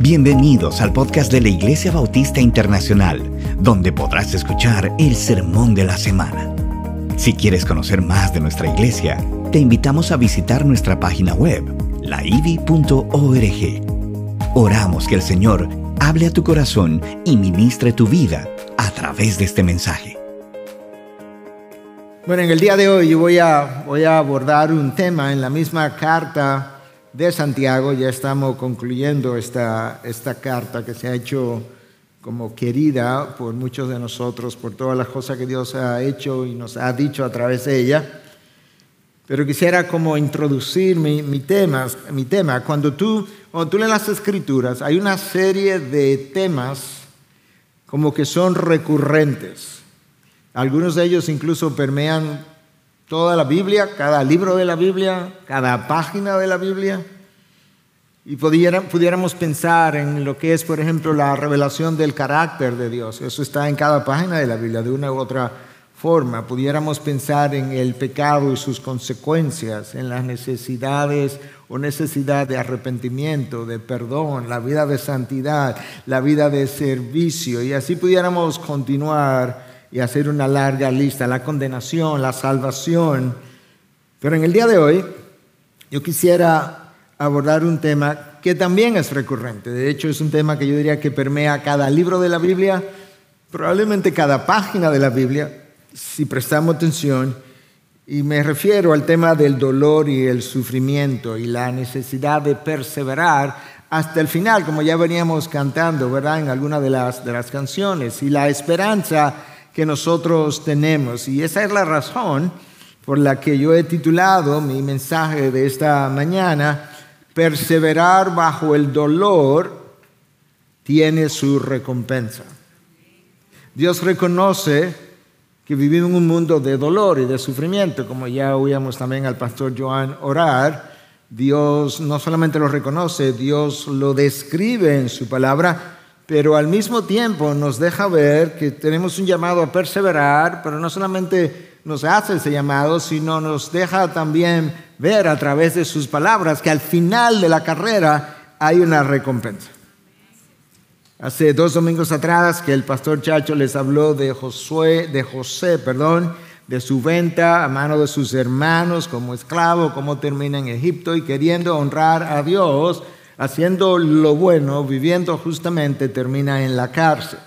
Bienvenidos al podcast de la Iglesia Bautista Internacional, donde podrás escuchar el sermón de la semana. Si quieres conocer más de nuestra iglesia, te invitamos a visitar nuestra página web, laivi.org. Oramos que el Señor hable a tu corazón y ministre tu vida a través de este mensaje. Bueno, en el día de hoy yo voy a, voy a abordar un tema en la misma carta de Santiago. Ya estamos concluyendo esta, esta carta que se ha hecho como querida por muchos de nosotros, por todas las cosas que Dios ha hecho y nos ha dicho a través de ella. Pero quisiera como introducir mi, mi, tema, mi tema. Cuando tú, cuando tú lees las escrituras, hay una serie de temas como que son recurrentes. Algunos de ellos incluso permean toda la Biblia, cada libro de la Biblia, cada página de la Biblia. Y pudiéramos pensar en lo que es, por ejemplo, la revelación del carácter de Dios. Eso está en cada página de la Biblia, de una u otra forma. Pudiéramos pensar en el pecado y sus consecuencias, en las necesidades o necesidad de arrepentimiento, de perdón, la vida de santidad, la vida de servicio. Y así pudiéramos continuar y hacer una larga lista, la condenación, la salvación. Pero en el día de hoy yo quisiera abordar un tema que también es recurrente. De hecho, es un tema que yo diría que permea cada libro de la Biblia, probablemente cada página de la Biblia, si prestamos atención. Y me refiero al tema del dolor y el sufrimiento y la necesidad de perseverar hasta el final, como ya veníamos cantando, ¿verdad? En alguna de las, de las canciones. Y la esperanza que nosotros tenemos. Y esa es la razón por la que yo he titulado mi mensaje de esta mañana, Perseverar bajo el dolor tiene su recompensa. Dios reconoce que vivimos en un mundo de dolor y de sufrimiento, como ya oíamos también al pastor Joan orar. Dios no solamente lo reconoce, Dios lo describe en su palabra pero al mismo tiempo nos deja ver que tenemos un llamado a perseverar, pero no solamente nos hace ese llamado, sino nos deja también ver a través de sus palabras que al final de la carrera hay una recompensa. Hace dos domingos atrás que el pastor Chacho les habló de Josué, de José, perdón, de su venta a mano de sus hermanos como esclavo, cómo termina en Egipto y queriendo honrar a Dios, haciendo lo bueno, viviendo justamente, termina en la cárcel.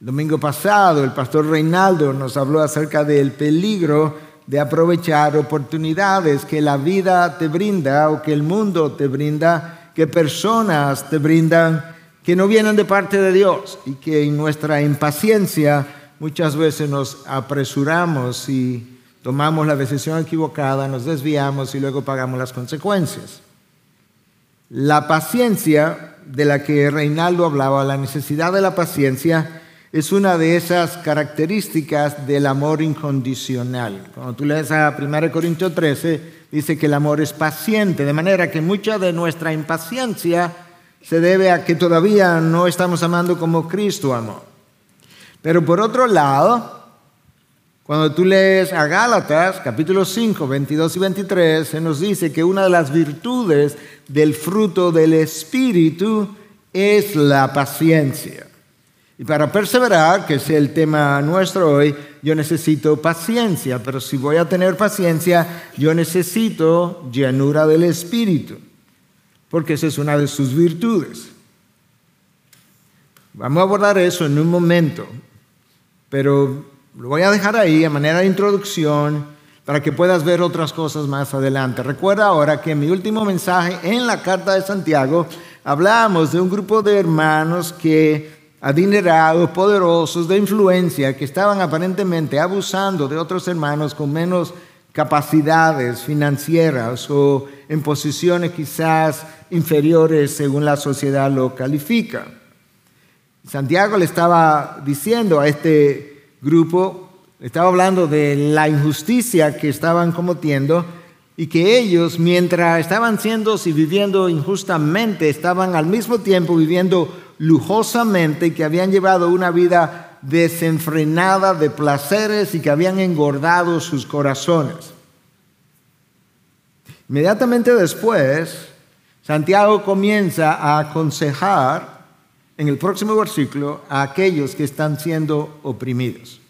El domingo pasado el pastor Reinaldo nos habló acerca del peligro de aprovechar oportunidades que la vida te brinda o que el mundo te brinda, que personas te brindan que no vienen de parte de Dios y que en nuestra impaciencia muchas veces nos apresuramos y tomamos la decisión equivocada, nos desviamos y luego pagamos las consecuencias. La paciencia de la que Reinaldo hablaba, la necesidad de la paciencia, es una de esas características del amor incondicional. Cuando tú lees a 1 Corintios 13, dice que el amor es paciente, de manera que mucha de nuestra impaciencia se debe a que todavía no estamos amando como Cristo amó. Pero por otro lado, cuando tú lees a Gálatas, capítulo 5, 22 y 23, se nos dice que una de las virtudes del fruto del Espíritu es la paciencia. Y para perseverar, que es el tema nuestro hoy, yo necesito paciencia, pero si voy a tener paciencia, yo necesito llanura del Espíritu, porque esa es una de sus virtudes. Vamos a abordar eso en un momento, pero lo voy a dejar ahí a manera de introducción para que puedas ver otras cosas más adelante. Recuerda ahora que en mi último mensaje en la carta de Santiago hablábamos de un grupo de hermanos que adinerados, poderosos, de influencia, que estaban aparentemente abusando de otros hermanos con menos capacidades financieras o en posiciones quizás inferiores según la sociedad lo califica. Santiago le estaba diciendo a este grupo estaba hablando de la injusticia que estaban cometiendo y que ellos, mientras estaban siendo y viviendo injustamente, estaban al mismo tiempo viviendo lujosamente y que habían llevado una vida desenfrenada de placeres y que habían engordado sus corazones. Inmediatamente después, Santiago comienza a aconsejar en el próximo versículo a aquellos que están siendo oprimidos.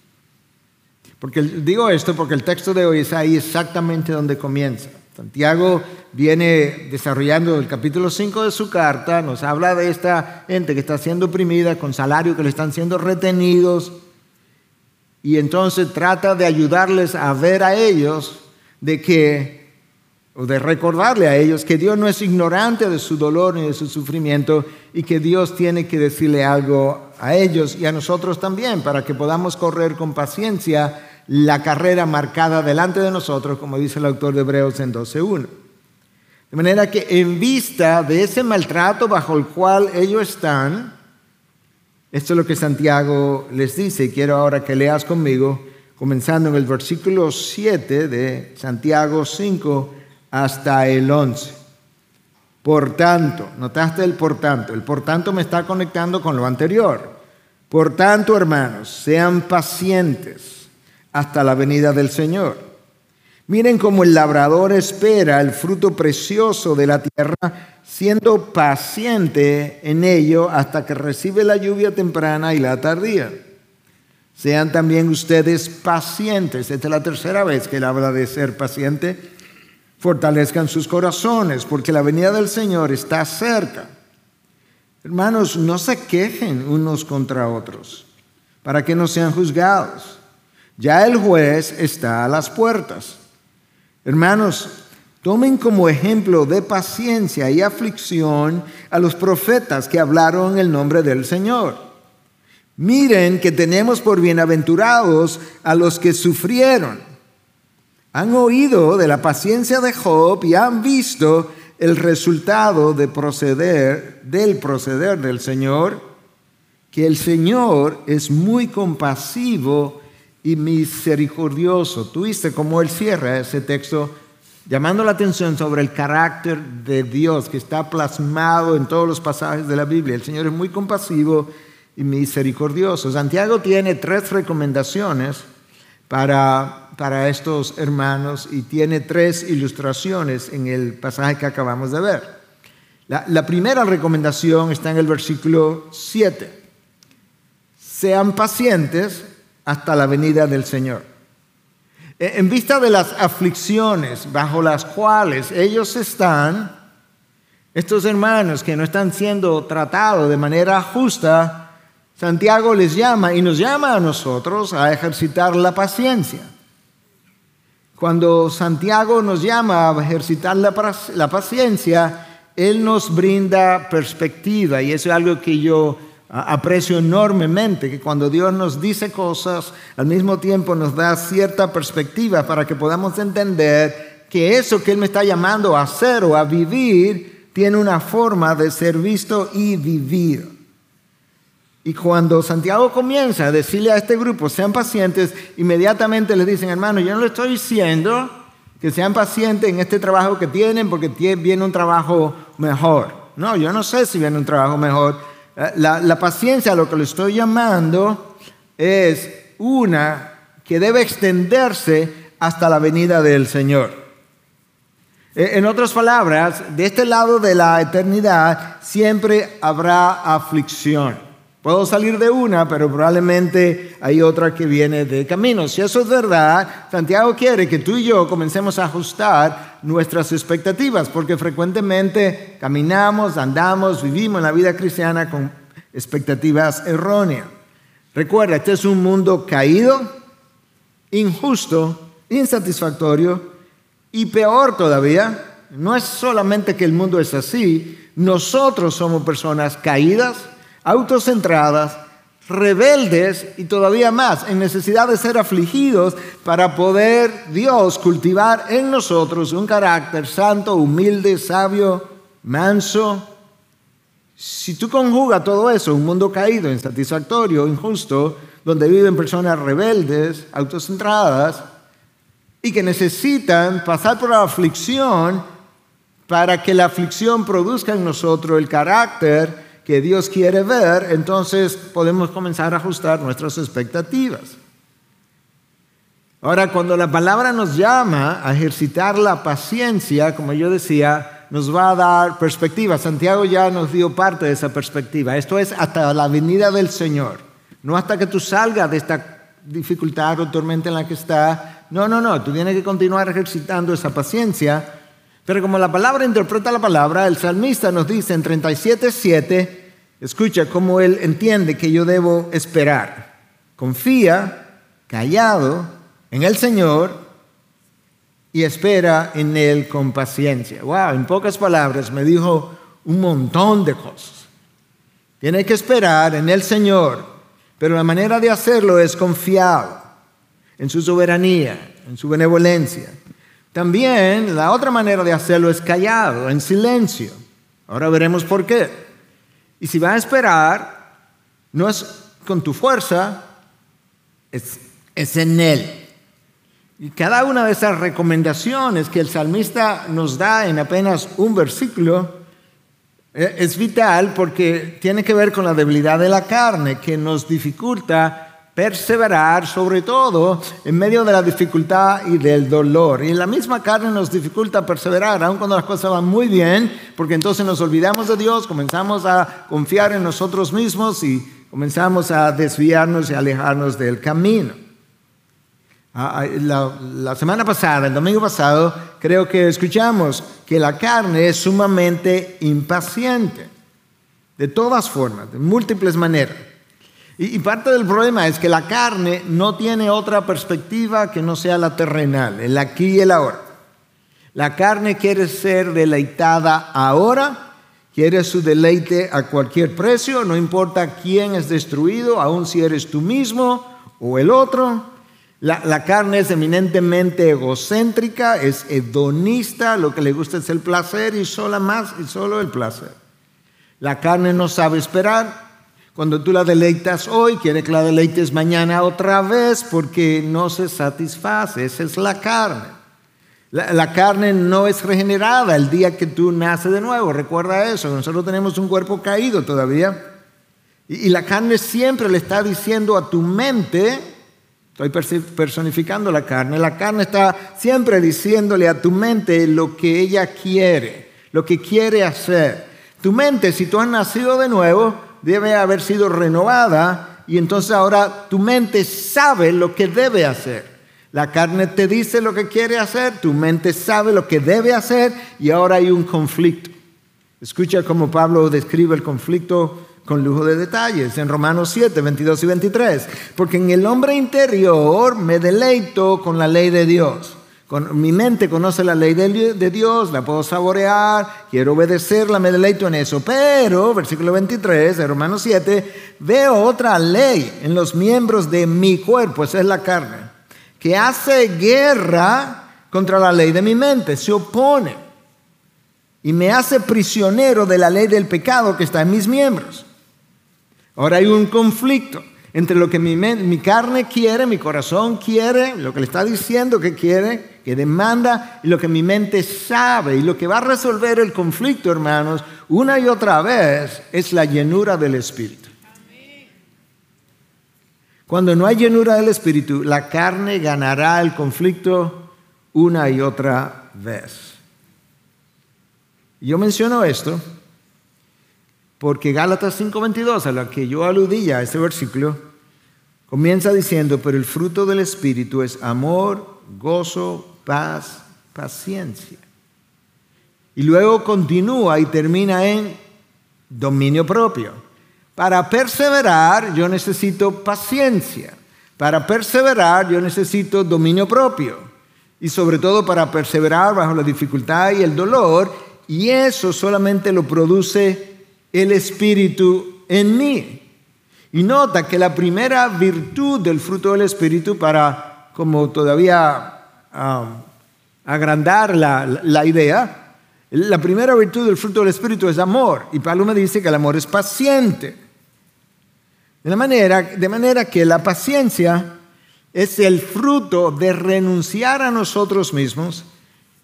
Porque digo esto porque el texto de hoy es ahí exactamente donde comienza. Santiago viene desarrollando el capítulo 5 de su carta, nos habla de esta gente que está siendo oprimida con salario que le están siendo retenidos y entonces trata de ayudarles a ver a ellos de que o de recordarle a ellos que Dios no es ignorante de su dolor ni de su sufrimiento y que Dios tiene que decirle algo a ellos y a nosotros también para que podamos correr con paciencia la carrera marcada delante de nosotros, como dice el autor de Hebreos en 12.1. De manera que en vista de ese maltrato bajo el cual ellos están, esto es lo que Santiago les dice, y quiero ahora que leas conmigo, comenzando en el versículo 7 de Santiago 5, hasta el 11. Por tanto, notaste el por tanto, el por tanto me está conectando con lo anterior. Por tanto, hermanos, sean pacientes hasta la venida del Señor. Miren cómo el labrador espera el fruto precioso de la tierra, siendo paciente en ello hasta que recibe la lluvia temprana y la tardía. Sean también ustedes pacientes. Esta es la tercera vez que él habla de ser paciente fortalezcan sus corazones, porque la venida del Señor está cerca. Hermanos, no se quejen unos contra otros, para que no sean juzgados. Ya el juez está a las puertas. Hermanos, tomen como ejemplo de paciencia y aflicción a los profetas que hablaron el nombre del Señor. Miren que tenemos por bienaventurados a los que sufrieron han oído de la paciencia de Job y han visto el resultado de proceder, del proceder del Señor, que el Señor es muy compasivo y misericordioso. Tuviste como él cierra ese texto llamando la atención sobre el carácter de Dios que está plasmado en todos los pasajes de la Biblia. El Señor es muy compasivo y misericordioso. Santiago tiene tres recomendaciones para para estos hermanos y tiene tres ilustraciones en el pasaje que acabamos de ver. La, primera recomendación está en el versículo 7. Sean pacientes hasta la venida del Señor. E, en vista de las aflicciones bajo las cuales ellos están, estos hermanos que no están siendo tratados de manera justa, Santiago les llama y nos llama a nosotros a ejercitar la paciencia. Cuando Santiago nos llama a ejercitar la, paciencia, Él nos brinda perspectiva y eso es algo que yo aprecio enormemente, que cuando Dios nos dice cosas, al mismo tiempo nos da cierta perspectiva para que podamos entender que eso que Él me está llamando a hacer o a vivir tiene una forma de ser visto y vivido. Y cuando Santiago comienza a decirle a este grupo, sean pacientes, inmediatamente les dicen, hermano, yo no le estoy diciendo que sean pacientes en este trabajo que tienen porque viene un trabajo mejor. No, yo no sé si viene un trabajo mejor. La, la paciencia, lo que le estoy llamando, es una que debe extenderse hasta la venida del Señor. Eh, en otras palabras, de este lado de la eternidad siempre habrá aflicción. Puedo salir de una, pero probablemente hay otra que viene de camino. Si eso es verdad, Santiago quiere que tú y yo comencemos a ajustar nuestras expectativas, porque frecuentemente caminamos, andamos, vivimos la vida cristiana con expectativas erróneas. Recuerda, este es un mundo caído, injusto, insatisfactorio y peor todavía. No es solamente que el mundo es así, nosotros somos personas caídas, autocentradas, rebeldes y todavía más, en necesidad de ser afligidos para poder Dios cultivar en nosotros un carácter santo, humilde, sabio, manso. Si tú conjugas todo eso, un mundo caído, insatisfactorio, injusto, donde viven personas rebeldes, autocentradas, y que necesitan pasar por la aflicción para que la aflicción produzca en nosotros el carácter que Dios quiere ver, entonces podemos comenzar a ajustar nuestras expectativas. Ahora, cuando la palabra nos llama a ejercitar la paciencia, como yo decía, nos va a dar perspectiva. Santiago ya nos dio parte de esa perspectiva. Esto es hasta la venida del Señor, no hasta que tú salgas de esta dificultad o tormenta en la que estás. No, no, no, tú tienes que continuar ejercitando esa paciencia. Pero como la palabra interpreta la palabra, el salmista nos dice en 37.7, escucha cómo él entiende que yo debo esperar. Confía, callado, en el Señor y espera en Él con paciencia. Wow, en pocas palabras me dijo un montón de cosas. Tiene que esperar en el Señor, pero la manera de hacerlo es confiado en su soberanía, en su benevolencia. También la otra manera de hacerlo es callado, en silencio. Ahora veremos por qué. Y si va a esperar, no es con tu fuerza, es, es en Él. Y cada una de esas recomendaciones que el salmista nos da en apenas un versículo eh, es vital porque tiene que ver con la debilidad de la carne que nos dificulta perseverar, sobre todo en medio de la dificultad y del dolor. Y la misma carne nos dificulta perseverar, aun cuando las cosas van muy bien, porque entonces nos olvidamos de Dios, comenzamos a confiar en nosotros mismos y comenzamos a desviarnos y alejarnos del camino. Ah, ah, la, semana pasada, el domingo pasado, creo que escuchamos que la carne es sumamente impaciente, de todas formas, de múltiples maneras. Y, parte del problema es que la carne no tiene otra perspectiva que no sea la terrenal, el aquí y el ahora. La carne quiere ser deleitada ahora, quiere su deleite a cualquier precio, no importa quién es destruido, aun si eres tú mismo o el otro. La, carne es eminentemente egocéntrica, es hedonista, lo que le gusta es el placer y más y solo el placer. La carne no sabe esperar. Cuando tú la deleitas hoy, quiere que la deleites mañana otra vez porque no se satisface. Esa es la carne. La, carne no es regenerada el día que tú naces de nuevo. Recuerda eso. Nosotros tenemos un cuerpo caído todavía. y la carne siempre le está diciendo a tu mente, Estoy personificando la carne. La carne está siempre diciéndole a tu mente lo que ella quiere, lo que quiere hacer. Tu mente, si tú has nacido de nuevo, debe haber sido renovada y entonces ahora tu mente sabe lo que debe hacer. La carne te dice lo que quiere hacer, tu mente sabe lo que debe hacer y ahora hay un conflicto. Escucha cómo Pablo describe el conflicto con lujo de detalles en Romanos 7, 22 y 23. Porque en el hombre interior me deleito con la ley de Dios. Con, mi mente conoce la ley de, Dios, la puedo saborear, quiero obedecerla, me deleito en eso. Pero, versículo 23 de Romanos 7, veo otra ley en los miembros de mi cuerpo, esa es la carne, que hace guerra contra la ley de mi mente, se opone y me hace prisionero de la ley del pecado que está en mis miembros. Ahora hay un conflicto entre lo que mi, carne quiere, mi corazón quiere, lo que le está diciendo que quiere, que demanda, y lo que mi mente sabe. Y lo que va a resolver el conflicto, hermanos, una y otra vez, es la llenura del Espíritu. Cuando no hay llenura del Espíritu, la carne ganará el conflicto una y otra vez. Yo menciono esto porque Gálatas 5:22, a la que yo aludí ya, este versículo, comienza diciendo, pero el fruto del Espíritu es amor, gozo, paz, paciencia. Y luego continúa y termina en dominio propio. Para perseverar yo necesito paciencia. Para perseverar yo necesito dominio propio. Y sobre todo para perseverar bajo la dificultad y el dolor. Y eso solamente lo produce el Espíritu en mí. Y nota que la primera virtud del fruto del Espíritu para como todavía agrandar la, idea, la primera virtud del fruto del Espíritu es amor. Y Pablo me dice que el amor es paciente. De, manera, de manera que la paciencia es el fruto de renunciar a nosotros mismos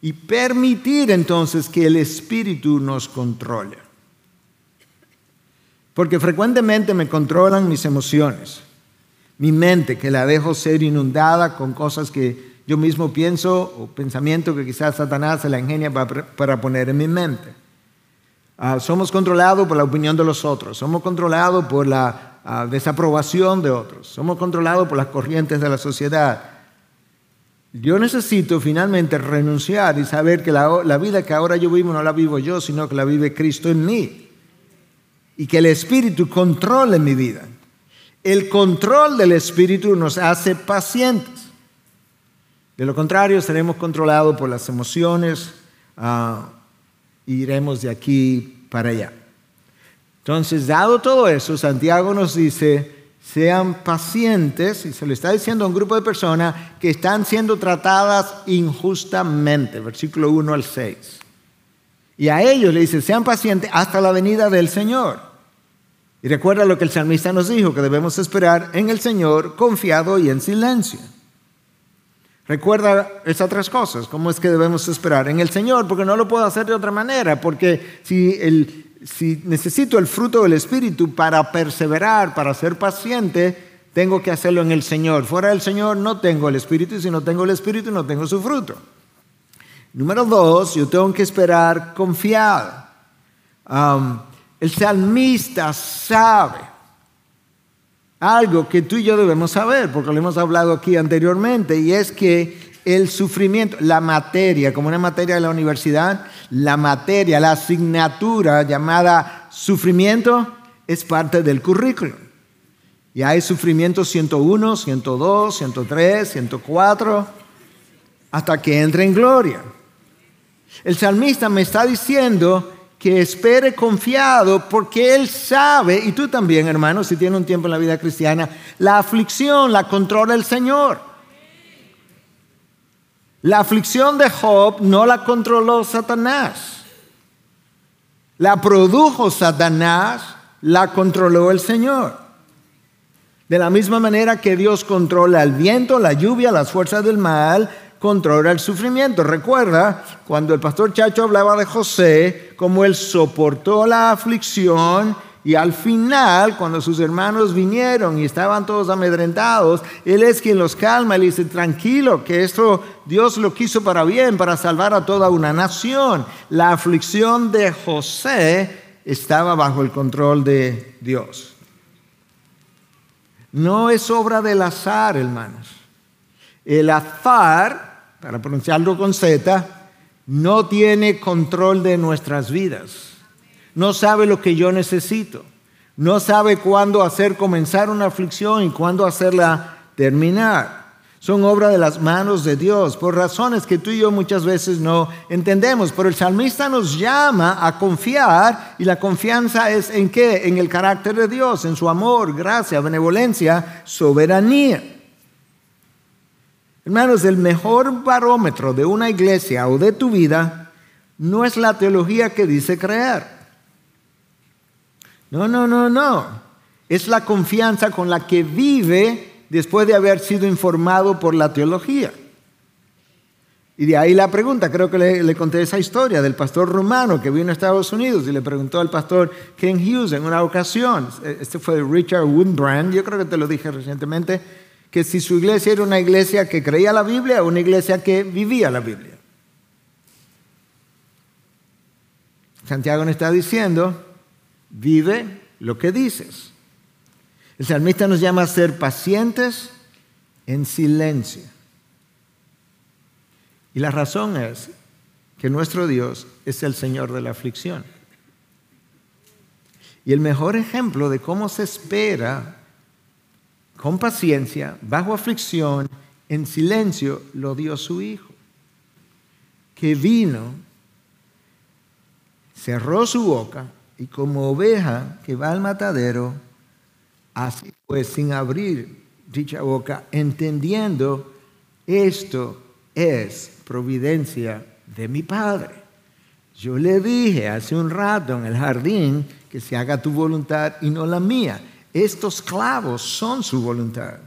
y permitir entonces que el Espíritu nos controle. Porque frecuentemente me controlan mis emociones, mi mente, que la dejo ser inundada con cosas que yo mismo pienso o pensamiento que quizás Satanás se la ingenia para, poner en mi mente. Ah, somos controlados por la opinión de los otros, somos controlados por la ah, desaprobación de otros, somos controlados por las corrientes de la sociedad. Yo necesito finalmente renunciar y saber que la vida que ahora yo vivo no la vivo yo, sino que la vive Cristo en mí. Y que el Espíritu controle mi vida. El control del Espíritu nos hace pacientes. De lo contrario, seremos controlados por las emociones y iremos de aquí para allá. Entonces, dado todo eso, Santiago nos dice, sean pacientes, y se lo está diciendo a un grupo de personas que están siendo tratadas injustamente, versículo 1 al 6. Y a ellos le dice, sean pacientes hasta la venida del Señor. Y recuerda lo que el salmista nos dijo, que debemos esperar en el Señor confiado y en silencio. Recuerda esas tres cosas, cómo es que debemos esperar en el Señor, porque no lo puedo hacer de otra manera, porque si, si necesito el fruto del Espíritu para perseverar, para ser paciente, tengo que hacerlo en el Señor. Fuera del Señor no tengo el Espíritu, y si no tengo el Espíritu no tengo su fruto. Número dos, yo tengo que esperar confiado. El salmista sabe algo que tú y yo debemos saber, porque lo hemos hablado aquí anteriormente, y es que el sufrimiento, la materia, como una materia de la universidad, la materia, la asignatura llamada sufrimiento es parte del currículum. Y hay sufrimiento 101, 102, 103, 104, hasta que entre en gloria. El salmista me está diciendo que espere confiado porque Él sabe, y tú también hermano, si tienes un tiempo en la vida cristiana, la aflicción la controla el Señor. La aflicción de Job no la controló Satanás. La produjo Satanás, la controló el Señor. De la misma manera que Dios controla el viento, la lluvia, las fuerzas del mal, controla el sufrimiento. Recuerda cuando el pastor Chacho hablaba de José, cómo él soportó la aflicción y al final, cuando sus hermanos vinieron y estaban todos amedrentados, Él es quien los calma y dice, tranquilo, que esto Dios lo quiso para bien, para salvar a toda una nación. La aflicción de José estaba bajo el control de Dios. No es obra del azar, hermanos. El azar para pronunciarlo con Z, no tiene control de nuestras vidas. No sabe lo que yo necesito. No sabe cuándo hacer comenzar una aflicción y cuándo hacerla terminar. Son obra de las manos de Dios, por razones que tú y yo muchas veces no entendemos. Pero el salmista nos llama a confiar y la confianza es en qué? En el carácter de Dios, en su amor, gracia, benevolencia, soberanía. Hermanos, el mejor barómetro de una iglesia o de tu vida no es la teología que dice creer. No, no, no, no. Es la confianza con la que vive después de haber sido informado por la teología. Y de ahí la pregunta, creo que le, conté esa historia del pastor rumano que vino a Estados Unidos y le preguntó al pastor Ken Hughes en una ocasión, este fue Richard Woodbrand, yo creo que te lo dije recientemente, que si su iglesia era una iglesia que creía la Biblia o una iglesia que vivía la Biblia. Santiago nos está diciendo, vive lo que dices. El salmista nos llama a ser pacientes en silencio. Y la razón es que nuestro Dios es el Señor de la aflicción. Y el mejor ejemplo de cómo se espera con paciencia, bajo aflicción, en silencio, lo dio su Hijo, que vino, cerró su boca y como oveja que va al matadero, así pues, sin abrir dicha boca, entendiendo esto es providencia de mi Padre. Yo le dije hace un rato en el jardín que se haga tu voluntad y no la mía. Estos clavos son su voluntad.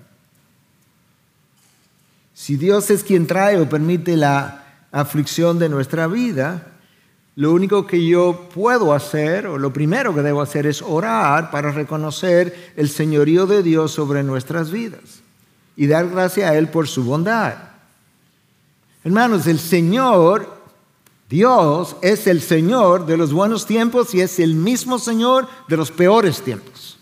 Si Dios es quien trae o permite la aflicción de nuestra vida, lo único que yo puedo hacer, o lo primero que debo hacer, es orar para reconocer el señorío de Dios sobre nuestras vidas y dar gracias a Él por su bondad. Hermanos, el Señor, Dios, es el Señor de los buenos tiempos y es el mismo Señor de los peores tiempos.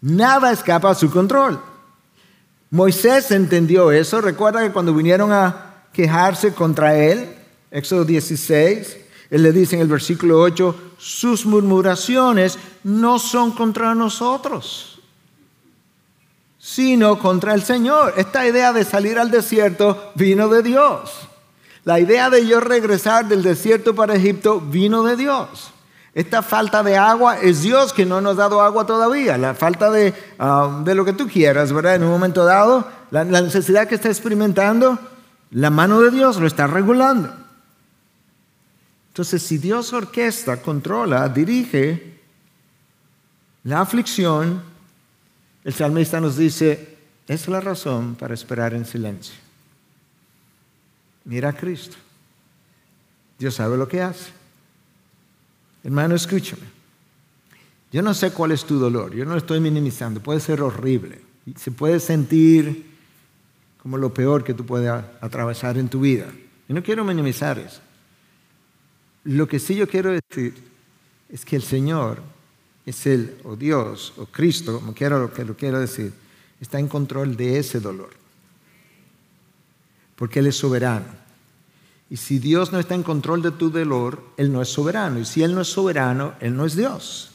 Nada escapa a su control. Moisés entendió eso. Recuerda que cuando vinieron a quejarse contra él, Éxodo 16, él le dice en el versículo 8, sus murmuraciones no son contra nosotros, sino contra el Señor. Esta idea de salir al desierto vino de Dios. La idea de yo regresar del desierto para Egipto vino de Dios. Esta falta de agua es Dios que no nos ha dado agua todavía. La falta de, um, de lo que tú quieras, ¿verdad? En un momento dado, la, la necesidad que está experimentando, la mano de Dios lo está regulando. Entonces, si Dios orquesta, controla, dirige la aflicción, el salmista nos dice, es la razón para esperar en silencio. Mira a Cristo. Dios sabe lo que hace. Hermano, escúchame. Yo no sé cuál es tu dolor, yo no lo estoy minimizando, puede ser horrible, se puede sentir como lo peor que tú puedes atravesar en tu vida. Y no quiero minimizar eso. Lo que sí yo quiero decir es que el Señor es Él, o Dios, o Cristo, como quiera lo que lo quiero decir, está en control de ese dolor. Porque Él es soberano. Y si Dios no está en control de tu dolor, Él no es soberano. Y si Él no es soberano, Él no es Dios.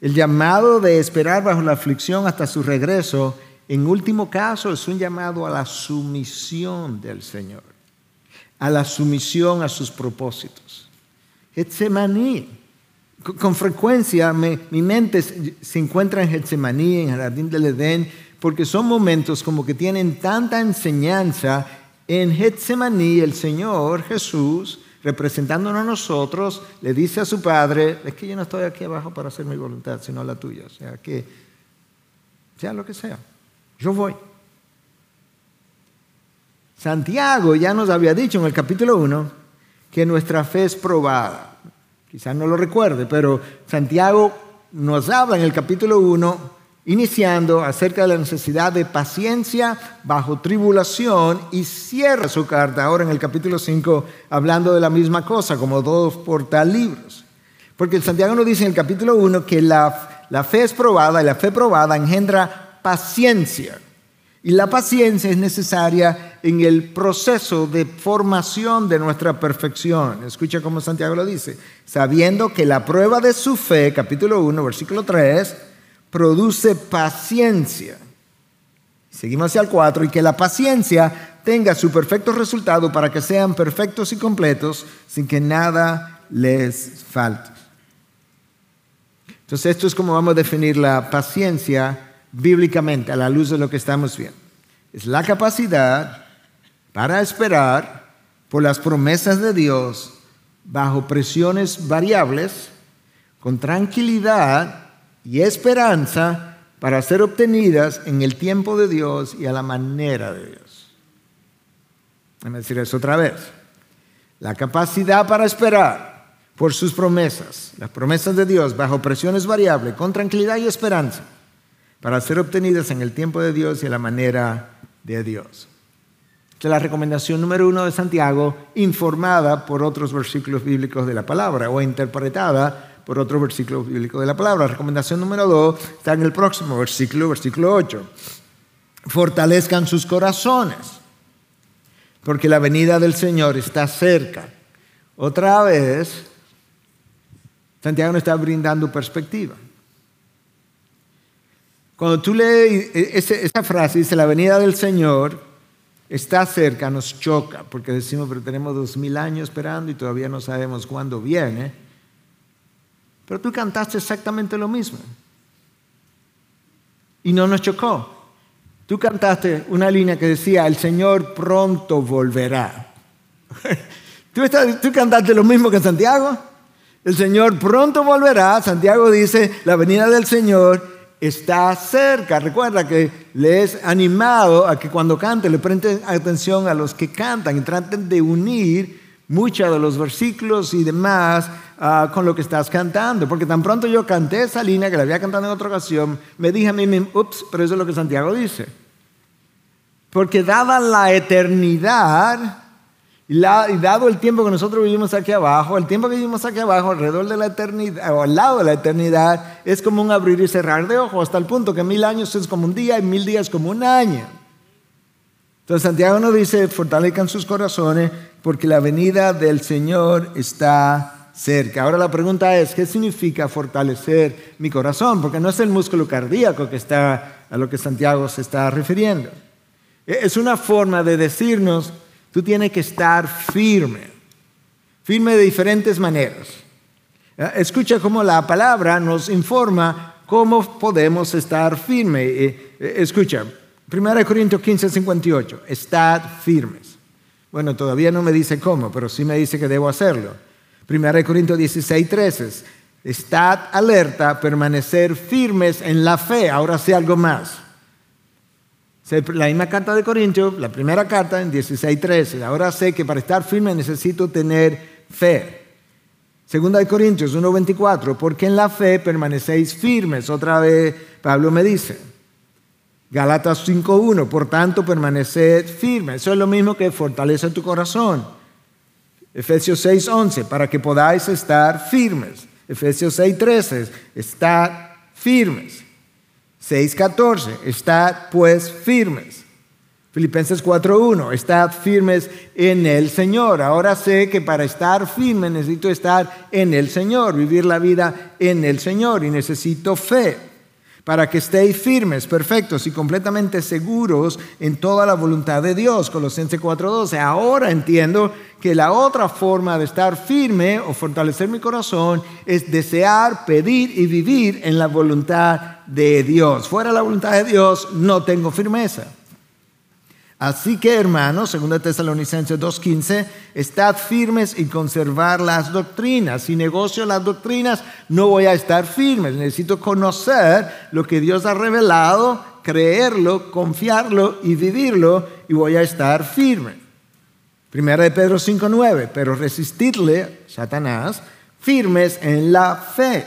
El llamado de esperar bajo la aflicción hasta su regreso, en último caso, es un llamado a la sumisión del Señor a la sumisión a sus propósitos. Getsemaní. Con frecuencia mi mente se encuentra en Getsemaní, en el jardín del Edén, porque son momentos como que tienen tanta enseñanza. En Getsemaní el Señor Jesús, representándonos a nosotros, le dice a su Padre, es que yo no estoy aquí abajo para hacer mi voluntad, sino la tuya. O sea, que sea lo que sea, yo voy. Santiago ya nos había dicho en el capítulo 1 que nuestra fe es probada. Quizás no lo recuerde, pero Santiago nos habla en el capítulo 1, iniciando acerca de la necesidad de paciencia bajo tribulación y cierra su carta ahora en el capítulo 5 hablando de la misma cosa, como dos libros. Porque Santiago nos dice en el capítulo 1 que la, la fe es probada y la fe probada engendra paciencia. Y la paciencia es necesaria en el proceso de formación de nuestra perfección. Escucha cómo Santiago lo dice. Sabiendo que la prueba de su fe, capítulo 1, versículo 3, produce paciencia. Seguimos hacia el 4, y que la paciencia tenga su perfecto resultado para que sean perfectos y completos sin que nada les falte. Entonces esto es como vamos a definir la paciencia bíblicamente a la luz de lo que estamos viendo. Es la capacidad para esperar por las promesas de Dios bajo presiones variables, con tranquilidad y esperanza para ser obtenidas en el tiempo de Dios y a la manera de Dios. Déjame decir eso otra vez. La capacidad para esperar por sus promesas, las promesas de Dios bajo presiones variables, con tranquilidad y esperanza para ser obtenidas en el tiempo de Dios y a la manera de Dios. Esta es la recomendación número uno de Santiago, informada por otros versículos bíblicos de la palabra o interpretada por otros versículos bíblicos de la palabra. La recomendación número dos está en el próximo versículo, versículo 8. Fortalezcan sus corazones, porque la venida del Señor está cerca. Otra vez, Santiago nos está brindando perspectiva. Cuando tú lees esa frase, dice, la venida del Señor está cerca, nos choca, porque decimos, pero tenemos dos mil años esperando y todavía no sabemos cuándo viene. Pero tú cantaste exactamente lo mismo. Y no nos chocó. Tú cantaste una línea que decía, el Señor pronto volverá. ¿Tú, ¿Tú cantaste lo mismo que Santiago? El Señor pronto volverá. Santiago dice, la venida del Señor está cerca. Recuerda que le es animado a que cuando cante le presten atención a los que cantan y traten de unir muchos de los versículos y demás ah, con lo que estás cantando. Porque tan pronto yo canté esa línea que la había cantado en otra ocasión, me dije a mí mismo, ups, pero eso es lo que Santiago dice. Porque dada la eternidad, y, dado el tiempo que nosotros vivimos aquí abajo, el tiempo que vivimos aquí abajo, alrededor de la eternidad, o al lado de la eternidad, es como un abrir y cerrar de ojos, hasta el punto que mil años es como un día y mil días como un año. Entonces Santiago nos dice, fortalezcan sus corazones porque la venida del Señor está cerca. Ahora la pregunta es, ¿qué significa fortalecer mi corazón? Porque no es el músculo cardíaco que está a lo que Santiago se está refiriendo. Es una forma de decirnos, Tú tienes que estar firme, firme de diferentes maneras. Eh, escucha cómo la palabra nos informa cómo podemos estar firme. Eh, escucha, 1 Corintios 15, 58, estad firmes. Bueno, todavía no me dice cómo, pero sí me dice que debo hacerlo. 1 Corintios 16, 13, estad alerta, permanecer firmes en la fe. Ahora sí algo más. La misma carta de Corintios, la primera carta en 16:13. Ahora sé que para estar firme necesito tener fe. Segunda de Corintios 1:24, porque en la fe permanecéis firmes. Otra vez Pablo me dice. Galatas 5:1, por tanto permaneced firmes. Eso es lo mismo que fortalece tu corazón. Efesios 6:11, para que podáis estar firmes. Efesios 6:13, estad firmes. 6.14, estad pues firmes. Filipenses 4.1, estad firmes en el Señor. Ahora sé que para estar firme necesito estar en el Señor, vivir la vida en el Señor y necesito fe para que estéis firmes, perfectos y completamente seguros en toda la voluntad de Dios. Colosenses 4:12. Ahora entiendo que la otra forma de estar firme o fortalecer mi corazón es desear, pedir y vivir en la voluntad de Dios. Fuera la voluntad de Dios no tengo firmeza. Así que, hermanos, 2 Tesalonicenses 2.15, estad firmes y conservar las doctrinas. Si negocio las doctrinas, no voy a estar firme. Necesito conocer lo que Dios ha revelado, creerlo, confiarlo y vivirlo, y voy a estar firme. Primera de Pedro 5.9, pero resistirle, Satanás, firmes en la fe.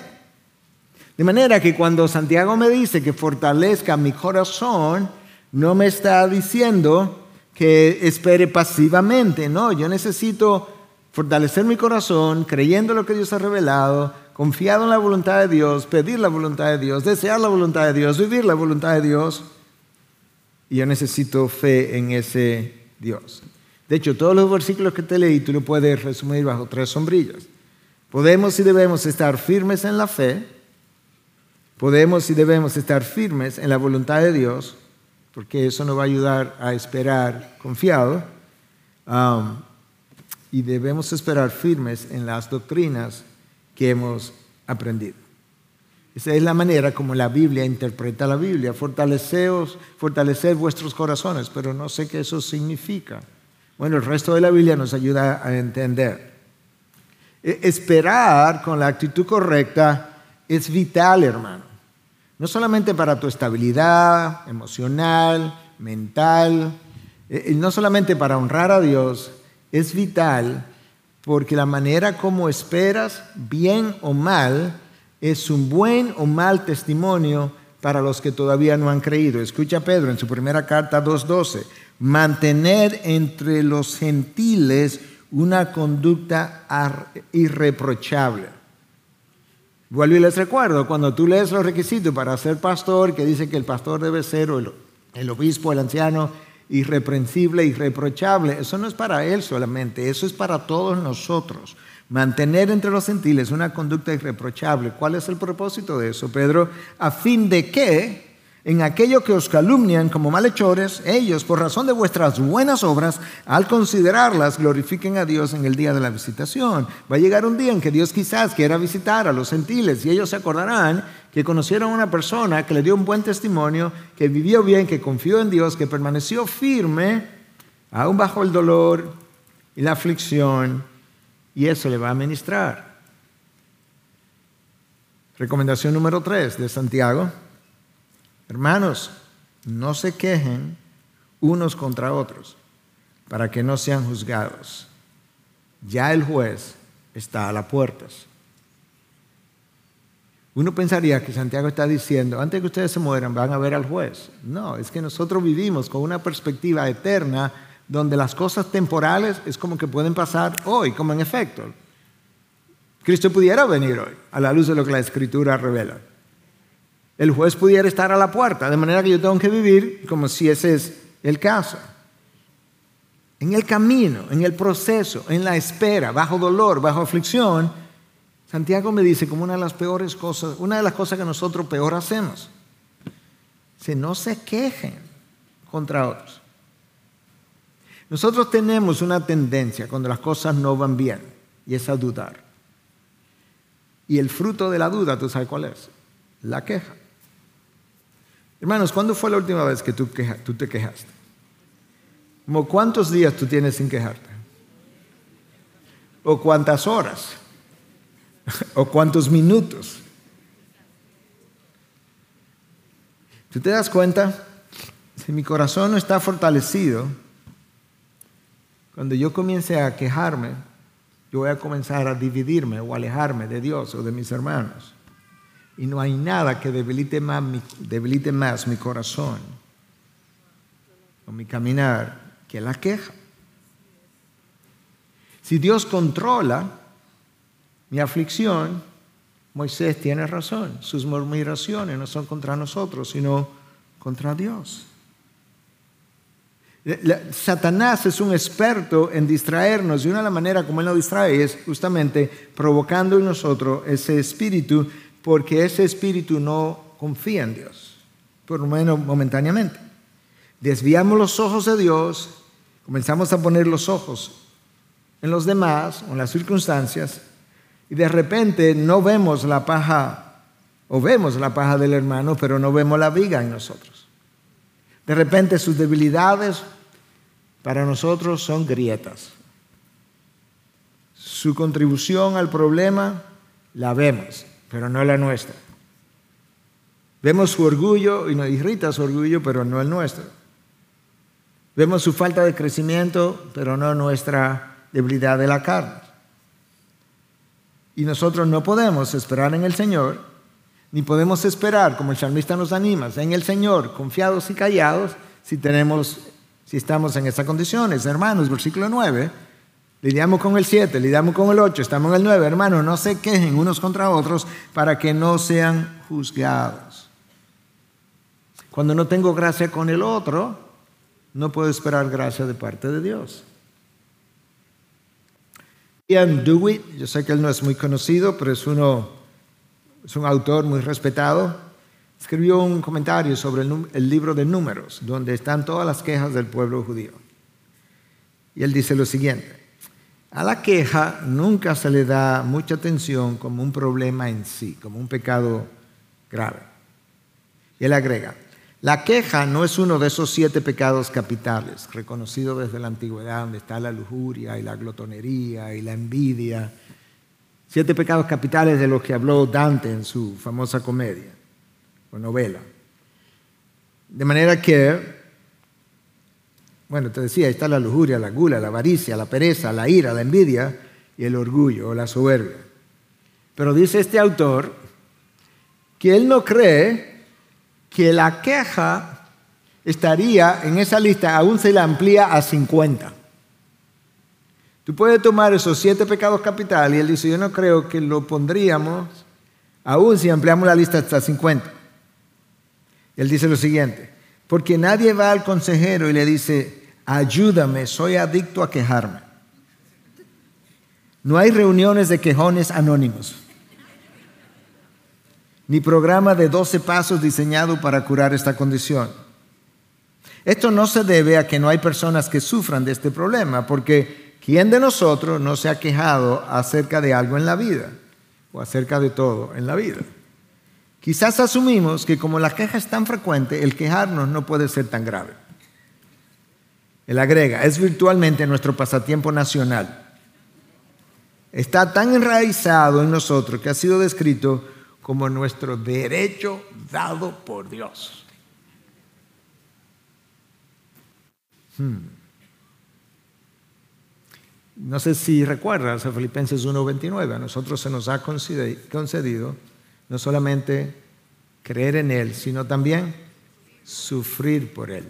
De manera que cuando Santiago me dice que fortalezca mi corazón, no me está diciendo que espere pasivamente, no, yo necesito fortalecer mi corazón creyendo lo que Dios ha revelado, confiado en la voluntad de Dios, pedir la voluntad de Dios, desear la voluntad de Dios, vivir la voluntad de Dios. Y yo necesito fe en ese Dios. De hecho, todos los versículos que te leí tú lo puedes resumir bajo tres sombrillas. Podemos y debemos estar firmes en la fe, podemos y debemos estar firmes en la voluntad de Dios, porque eso nos va a ayudar a esperar confiado. Um, y debemos esperar firmes en las doctrinas que hemos aprendido. Esa es la manera como la Biblia interpreta la Biblia. Fortaleceos, fortalecer vuestros corazones, pero no sé qué eso significa. Bueno, el resto de la Biblia nos ayuda a entender. E, esperar con la actitud correcta es vital, hermano no solamente para tu estabilidad emocional, mental, eh, y no solamente para honrar a Dios, es vital porque la manera como esperas, bien o mal, es un buen o mal testimonio para los que todavía no han creído. Escucha Pedro en su primera carta 2.12, mantener entre los gentiles una conducta irreprochable. Vuelvo y les recuerdo, cuando tú lees los requisitos para ser pastor, que dice que el pastor debe ser el, obispo, el anciano, irreprensible, irreprochable, eso no es para él solamente, eso es para todos nosotros. Mantener entre los gentiles una conducta irreprochable. ¿Cuál es el propósito de eso, Pedro? A fin de que en aquello que os calumnian como malhechores, ellos, por razón de vuestras buenas obras, al considerarlas, glorifiquen a Dios en el día de la visitación. Va a llegar un día en que Dios quizás quiera visitar a los gentiles y ellos se acordarán que conocieron a una persona que le dio un buen testimonio, que vivió bien, que confió en Dios, que permaneció firme, aún bajo el dolor y la aflicción, y eso le va a ministrar. Recomendación número 3 de Santiago Hermanos, no se quejen unos contra otros para que no sean juzgados. Ya el juez está a las puertas. Uno pensaría que Santiago está diciendo, antes que ustedes se mueran, van a ver al juez. No, es que nosotros vivimos con una perspectiva eterna donde las cosas temporales es como que pueden pasar hoy, como en efecto. Cristo pudiera venir hoy, a la luz de lo que la Escritura revela. El juez pudiera estar a la puerta, de manera que yo tengo que vivir como si ese es el caso. En el camino, en el proceso, en la espera, bajo dolor, bajo aflicción, Santiago me dice como una de las peores cosas, una de las cosas que nosotros peor hacemos. Si no se quejen contra otros. Nosotros tenemos una tendencia cuando las cosas no van bien y es a dudar. Y el fruto de la duda, ¿tú sabes cuál es? La queja. Hermanos, ¿cuándo fue la última vez que tú, te quejaste? ¿Como cuántos días tú tienes sin quejarte? ¿O cuántas horas? o cuántos minutos. ¿Tú te das cuenta? Si mi corazón no está fortalecido, cuando yo comience a quejarme, yo voy a comenzar a dividirme o alejarme de Dios o de mis hermanos. Y no hay nada que debilite más mi, debilite más mi corazón o mi caminar que la queja. Si Dios controla mi aflicción, Moisés tiene razón. Sus murmuraciones no son contra nosotros, sino contra Dios. Satanás es un experto en distraernos y una de las maneras como él nos distrae es justamente provocando en nosotros ese espíritu porque ese espíritu no confía en Dios, por lo menos momentáneamente. Desviamos los ojos de Dios, comenzamos a poner los ojos en los demás o en las circunstancias y de repente no vemos la paja, o vemos la paja del hermano, pero no vemos la viga en nosotros. De repente sus debilidades para nosotros son grietas. Su contribución al problema la vemos, pero no la nuestra. Vemos su orgullo y nos irrita su orgullo, pero no el nuestro. Vemos su falta de crecimiento, pero no nuestra debilidad de la carne. Y nosotros no podemos esperar en el Señor, ni podemos esperar, como el salmista nos anima, en el Señor, confiados y callados, si tenemos, si estamos en esas condiciones. Hermanos, versículo 9, lidiamos con el 7, lidiamos con el 8, estamos en el 9. Hermanos, no se quejen unos contra otros para que no sean juzgados. Cuando no tengo gracia con el otro, no puedo esperar gracia de parte de Dios. Ian Dewitt, yo sé que él no es muy conocido, pero es, uno, es un autor muy respetado, escribió un comentario sobre el libro de números, donde están todas las quejas del pueblo judío. Y él dice lo siguiente, a la queja nunca se le da mucha atención como un problema en sí, como un pecado grave. Y él agrega, la queja no es uno de esos siete pecados capitales, reconocidos desde la antigüedad, donde está la lujuria y la glotonería y la envidia. Siete pecados capitales de los que habló Dante en su famosa comedia o novela. De manera que, bueno, te decía, ahí está la lujuria, la gula, la avaricia, la pereza, la ira, la envidia y el orgullo o la soberbia. Pero dice este autor que él no cree que la queja estaría en esa lista, aún se la amplía a 50. Tú puedes tomar esos siete pecados capitales y él dice, yo no creo que lo pondríamos, aún si ampliamos la lista hasta 50. Él dice lo siguiente, porque nadie va al consejero y le dice, ayúdame, soy adicto a quejarme. No hay reuniones de quejones anónimos ni programa de 12 pasos diseñado para curar esta condición. Esto no se debe a que no hay personas que sufran de este problema, porque ¿quién de nosotros no se ha quejado acerca de algo en la vida o acerca de todo en la vida? Quizás asumimos que como la queja es tan frecuente, el quejarnos no puede ser tan grave. Él agrega, es virtualmente nuestro pasatiempo nacional. Está tan enraizado en nosotros que ha sido descrito como nuestro derecho dado por Dios. Hmm. No sé si recuerdas a Filipenses 1.29, a nosotros se nos ha concedido no solamente creer en Él, sino también sufrir por Él.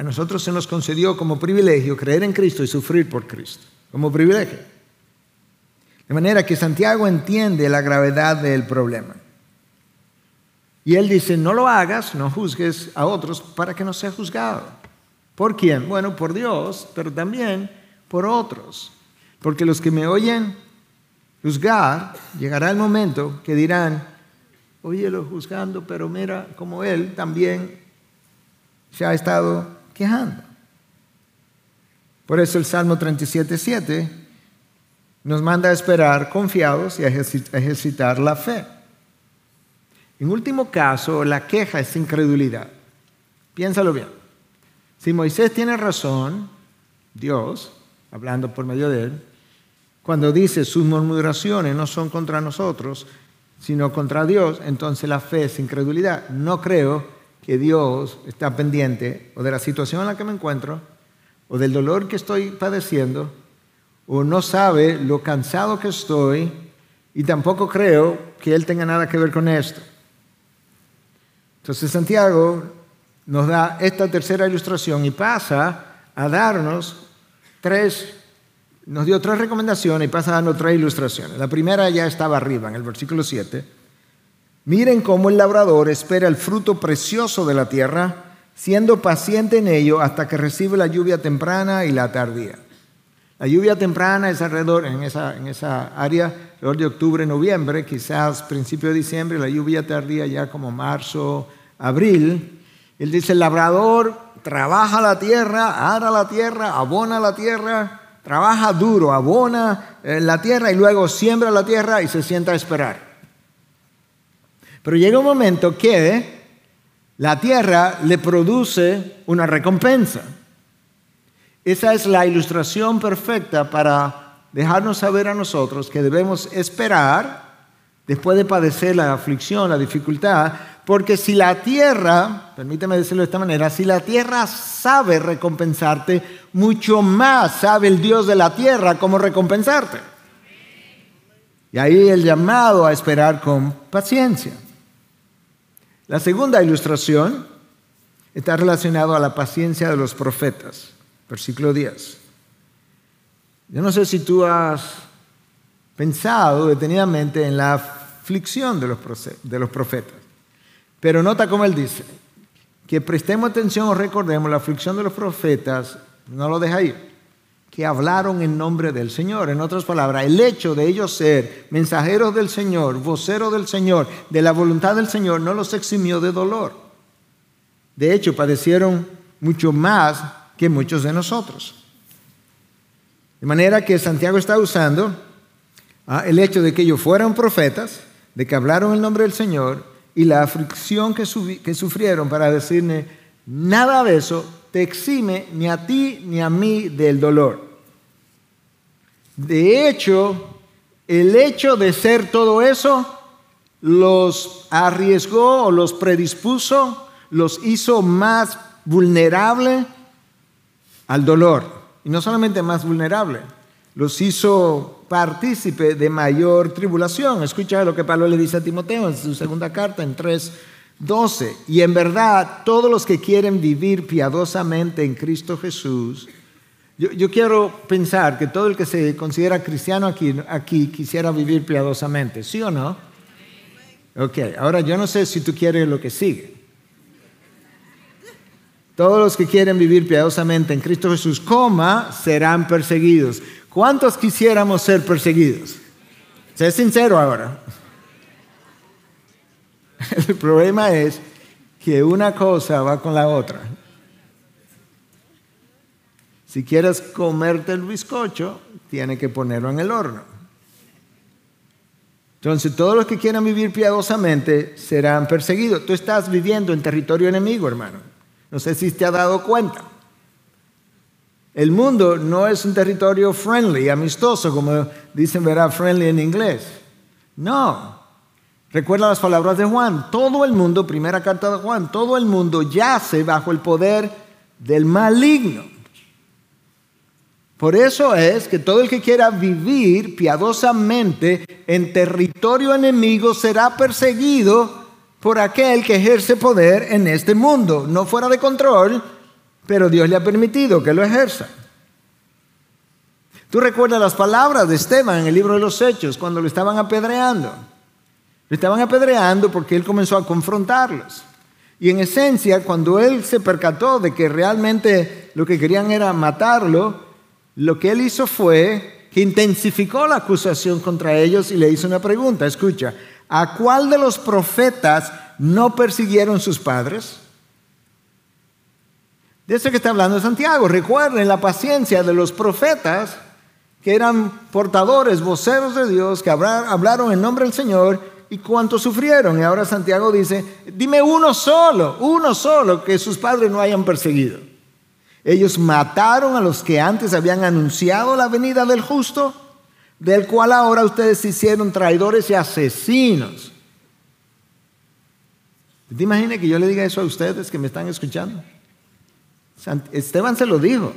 A nosotros se nos concedió como privilegio creer en Cristo y sufrir por Cristo, como privilegio. De manera que Santiago entiende la gravedad del problema. Y él dice, no lo hagas, no juzgues a otros para que no sea juzgado. ¿Por quién? Bueno, por Dios, pero también por otros. Porque los que me oyen juzgar, llegará el momento que dirán, óyelo juzgando, pero mira como él también se ha estado quejando. Por eso el Salmo 37.7 nos manda a esperar confiados y a ejercitar la fe. En último caso, la queja es incredulidad. Piénsalo bien. Si Moisés tiene razón, Dios, hablando por medio de él, cuando dice sus murmuraciones no son contra nosotros, sino contra Dios, entonces la fe es incredulidad. No creo que Dios está pendiente o de la situación en la que me encuentro, o del dolor que estoy padeciendo, o no sabe lo cansado que estoy, y tampoco creo que Él tenga nada que ver con esto. Entonces Santiago nos da esta tercera ilustración y pasa a darnos tres nos dio tres recomendaciones y pasa dando tres ilustraciones. La primera ya estaba arriba, en el versículo 7. Miren cómo el labrador espera el fruto precioso de la tierra, siendo paciente en ello hasta que recibe la lluvia temprana y la tardía. La lluvia temprana es alrededor, en esa, en esa área, alrededor de octubre, noviembre, quizás principio de diciembre, la lluvia tardía ya como marzo, abril. Él dice, el labrador trabaja la tierra, ara la tierra, abona la tierra, trabaja duro, abona en la tierra y luego siembra la tierra y se sienta a esperar. Pero llega un momento que la tierra le produce una recompensa. Esa es la ilustración perfecta para dejarnos saber a nosotros que debemos esperar después de padecer la aflicción, la dificultad, porque si la tierra, permíteme decirlo de esta manera, si la tierra sabe recompensarte, mucho más sabe el Dios de la tierra cómo recompensarte. Y ahí el llamado a esperar con paciencia. La segunda ilustración está relacionada a la paciencia de los profetas, versículo 10. Yo no sé si tú has pensado detenidamente en la aflicción de los, profetas. Pero nota cómo él dice, que prestemos atención o recordemos la aflicción de los profetas, no lo deja ahí, que hablaron en nombre del Señor. En otras palabras, el hecho de ellos ser mensajeros del Señor, voceros del Señor, de la voluntad del Señor, no los eximió de dolor. De hecho, padecieron mucho más que muchos de nosotros. De manera que Santiago está usando ah, el hecho de que ellos fueran profetas, de que hablaron en nombre del Señor y la aflicción que, que sufrieron para decirle, nada de eso te exime ni a ti ni a mí del dolor. De hecho, el hecho de ser todo eso los arriesgó o los predispuso, los hizo más vulnerable al dolor. Y no solamente más vulnerable, los hizo partícipe de mayor tribulación. Escucha lo que Pablo le dice a Timoteo en su segunda carta, en 3.12. Y en verdad, todos los que quieren vivir piadosamente en Cristo Jesús, yo, quiero pensar que todo el que se considera cristiano aquí, aquí quisiera vivir piadosamente, ¿sí o no? Ok, ahora yo no sé si tú quieres lo que sigue. Todos los que quieren vivir piadosamente en Cristo Jesús, coma, serán perseguidos. ¿Cuántos quisiéramos ser perseguidos? Sé sincero ahora. El problema es que una cosa va con la otra. Si quieres comerte el bizcocho, tiene que ponerlo en el horno. Entonces, todos los que quieran vivir piadosamente serán perseguidos. Tú estás viviendo en territorio enemigo, hermano. No sé si te has dado cuenta. El mundo no es un territorio friendly, amistoso, como dicen, verá, friendly en inglés. No. Recuerda las palabras de Juan. Todo el mundo, primera carta de Juan, todo el mundo yace bajo el poder del maligno. Por eso es que todo el que quiera vivir piadosamente en territorio enemigo será perseguido por aquel que ejerce poder en este mundo. No fuera de control, pero Dios le ha permitido que lo ejerza. Tú recuerdas las palabras de Esteban en el libro de los Hechos cuando lo estaban apedreando. Lo estaban apedreando porque él comenzó a confrontarlos. Y en esencia, cuando él se percató de que realmente lo que querían era matarlo, lo que él hizo fue que intensificó la acusación contra ellos y le hizo una pregunta. Escucha, ¿a cuál de los profetas no persiguieron sus padres? De eso que está hablando Santiago. Recuerden la paciencia de los profetas que eran portadores, voceros de Dios, que hablaron en nombre del Señor y cuánto sufrieron. Y ahora Santiago dice, dime uno solo, uno solo que sus padres no hayan perseguido. Ellos mataron a los que antes habían anunciado la venida del justo, del cual ahora ustedes se hicieron traidores y asesinos. ¿Te imaginas que yo le diga eso a ustedes que me están escuchando? Esteban se lo dijo.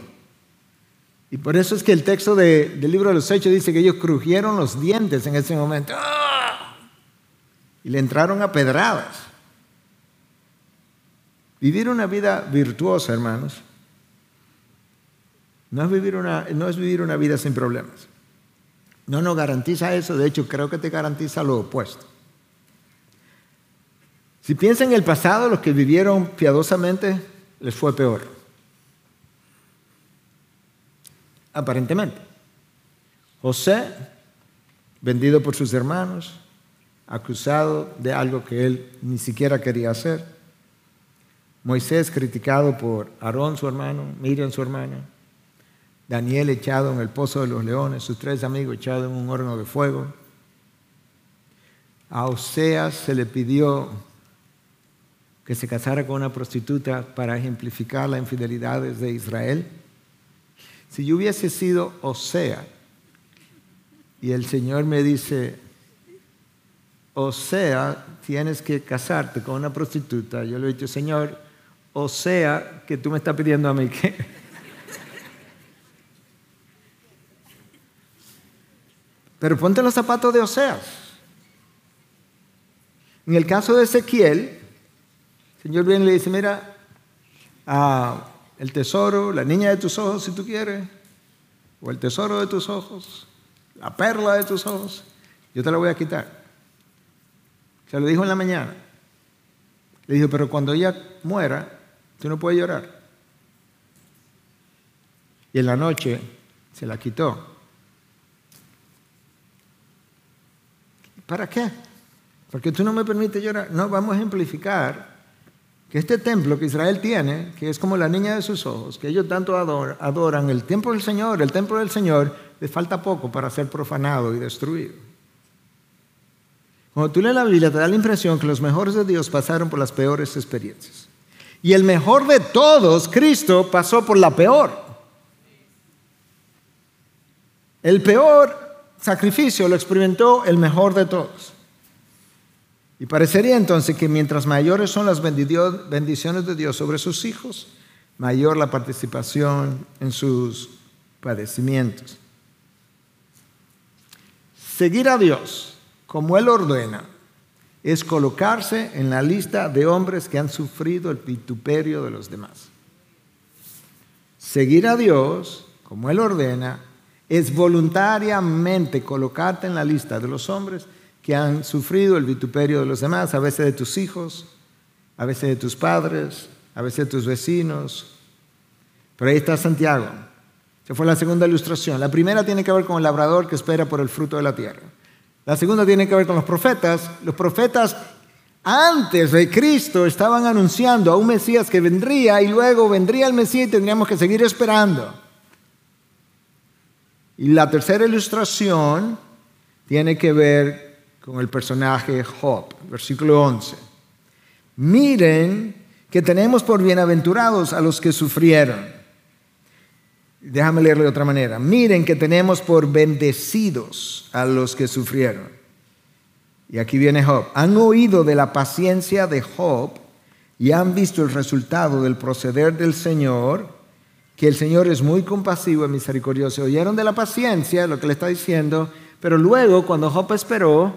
Y por eso es que el texto del libro de los Hechos dice que ellos crujieron los dientes en ese momento. ¡Ah! Y le entraron a pedradas. Vivir una vida virtuosa, hermanos, no es, vivir una, no es vivir una vida sin problemas. No nos garantiza eso, de hecho creo que te garantiza lo opuesto. Si piensan en el pasado, los que vivieron piadosamente les fue peor. Aparentemente. José, vendido por sus hermanos, acusado de algo que él ni siquiera quería hacer. Moisés criticado por Aarón, su hermano, Miriam, su hermana. Daniel echado en el pozo de los leones, sus tres amigos echados en un horno de fuego. A Oseas se le pidió que se casara con una prostituta para ejemplificar las infidelidades de Israel. Si yo hubiese sido Osea y el Señor me dice, Osea, tienes que casarte con una prostituta, yo le he dicho, Señor, Osea, que tú me estás pidiendo a mí que Pero ponte los zapatos de Oseas. En el caso de Ezequiel, el Señor viene y le dice, mira, el tesoro, la niña de tus ojos si tú quieres, o el tesoro de tus ojos, la perla de tus ojos, yo te la voy a quitar. Se lo dijo en la mañana. Le dijo, pero cuando ella muera, tú no puedes llorar. Y en la noche se la quitó. ¿Para qué? Porque tú no me permites llorar. No, vamos a ejemplificar que este templo que Israel tiene, que es como la niña de sus ojos, que ellos tanto adoran, el templo del Señor, el templo del Señor, le falta poco para ser profanado y destruido. Cuando tú lees la Biblia te da la impresión que los mejores de Dios pasaron por las peores experiencias. Y el mejor de todos, Cristo, pasó por la peor. El peor sacrificio lo experimentó el mejor de todos. Y parecería entonces que mientras mayores son las bendiciones de Dios sobre sus hijos, mayor la participación en sus padecimientos. Seguir a Dios como Él ordena es colocarse en la lista de hombres que han sufrido el vituperio de los demás. Seguir a Dios como Él ordena es voluntariamente colocarte en la lista de los hombres que han sufrido el vituperio de los demás, a veces de tus hijos, a veces de tus padres, a veces de tus vecinos. Pero ahí está Santiago. Esa fue la segunda ilustración. La primera tiene que ver con el labrador que espera por el fruto de la tierra. La segunda tiene que ver con los profetas. Los profetas antes de Cristo estaban anunciando a un Mesías que vendría y luego vendría el Mesías y tendríamos que seguir esperando. Y la tercera ilustración tiene que ver con el personaje Job, versículo 11. Miren que tenemos por bienaventurados a los que sufrieron. Déjame leerlo de otra manera. Miren que tenemos por bendecidos a los que sufrieron. Y aquí viene Job. Han oído de la paciencia de Job y han visto el resultado del proceder del Señor que el Señor es muy compasivo y misericordioso. Oyeron de la paciencia, lo que le está diciendo, pero luego cuando Job esperó,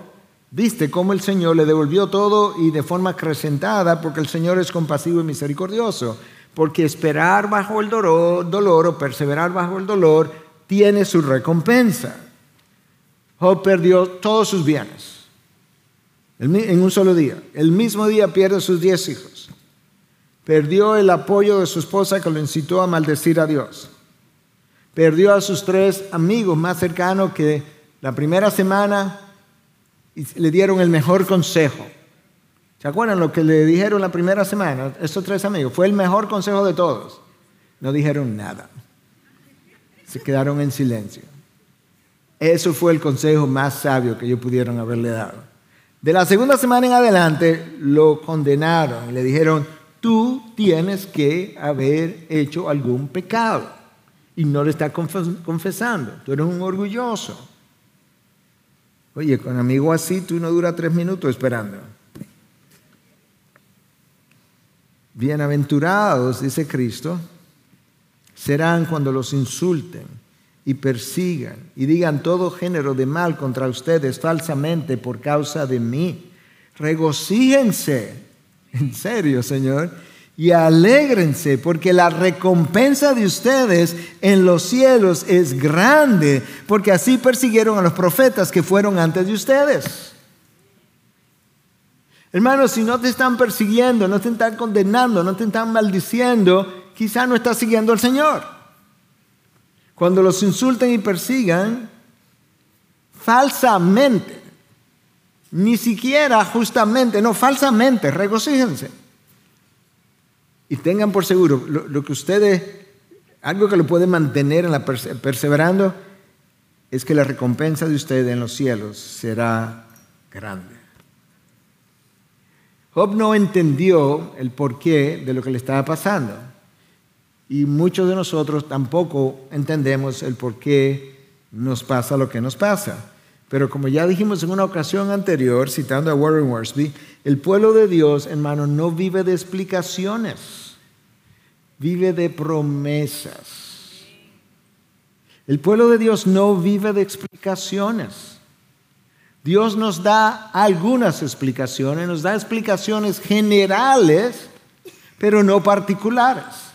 viste cómo el Señor le devolvió todo y de forma acrecentada, porque el Señor es compasivo y misericordioso. Porque esperar bajo el dolor, dolor o perseverar bajo el dolor tiene su recompensa. Job perdió todos sus bienes en un solo día. El mismo día pierde sus diez hijos. Perdió el apoyo de su esposa que lo incitó a maldecir a Dios. Perdió a sus tres amigos más cercanos que la primera semana le dieron el mejor consejo. ¿Se acuerdan lo que le dijeron la primera semana? Estos tres amigos. Fue el mejor consejo de todos. No dijeron nada. Se quedaron en silencio. Eso fue el consejo más sabio que ellos pudieron haberle dado. De la segunda semana en adelante lo condenaron y le dijeron, tú tienes que haber hecho algún pecado y no le estás confesando, tú eres un orgulloso. Oye, con amigo así tú no duras tres minutos esperando. Bienaventurados, dice Cristo, serán cuando los insulten y persigan y digan todo género de mal contra ustedes falsamente por causa de mí. Regocíjense, en serio, Señor, y alégrense, porque la recompensa de ustedes en los cielos es grande, porque así persiguieron a los profetas que fueron antes de ustedes. Hermanos, si no te están persiguiendo, no te están condenando, no te están maldiciendo, quizá no estás siguiendo al Señor. Cuando los insulten y persigan falsamente, ni siquiera justamente, no, falsamente, regocíjense. Y tengan por seguro, lo, que ustedes, algo que lo puede mantener en la perseverando, es que la recompensa de ustedes en los cielos será grande. Job no entendió el porqué de lo que le estaba pasando. Y muchos de nosotros tampoco entendemos el por qué nos pasa lo que nos pasa. Pero como ya dijimos en una ocasión anterior, citando a Warren Worsby, el pueblo de Dios, hermano, no vive de explicaciones, vive de promesas. El pueblo de Dios no vive de explicaciones. Dios nos da algunas explicaciones, nos da explicaciones generales, pero no particulares.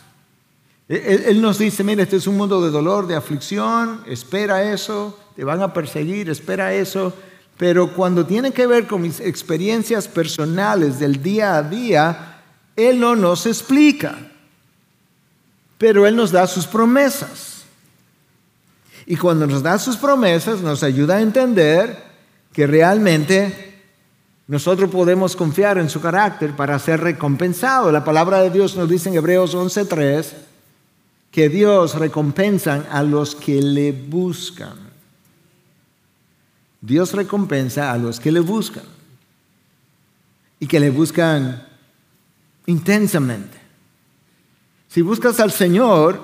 Él, nos dice, mira, este es un mundo de dolor, de aflicción, espera eso, te van a perseguir, espera eso. Pero cuando tiene que ver con mis experiencias personales del día a día, Él no nos explica. Pero Él nos da sus promesas. Y cuando nos da sus promesas, nos ayuda a entender que realmente nosotros podemos confiar en su carácter para ser recompensado. La palabra de Dios nos dice en Hebreos 11.3 que Dios recompensa a los que le buscan. Dios recompensa a los que le buscan y que le buscan intensamente. Si buscas al Señor,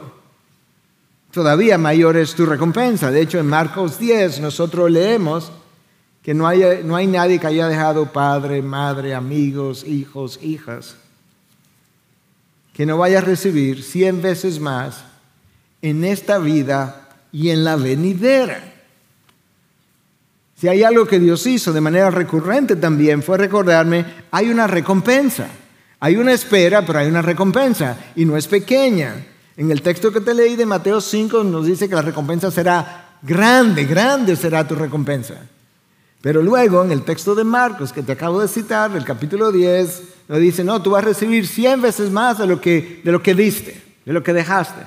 todavía mayor es tu recompensa. De hecho, en Marcos 10 nosotros leemos que no hay, no hay nadie que haya dejado padre, madre, amigos, hijos, hijas que no vaya a recibir cien veces más en esta vida y en la venidera. Si hay algo que Dios hizo de manera recurrente también fue recordarme, hay una recompensa. Hay una espera, pero hay una recompensa y no es pequeña. En el texto que te leí de Mateo 5 nos dice que la recompensa será grande, grande será tu recompensa. Pero luego en el texto de Marcos que te acabo de citar, el capítulo 10, nos dice, no, tú vas a recibir 100 veces más de lo que, de lo que diste, de lo que dejaste.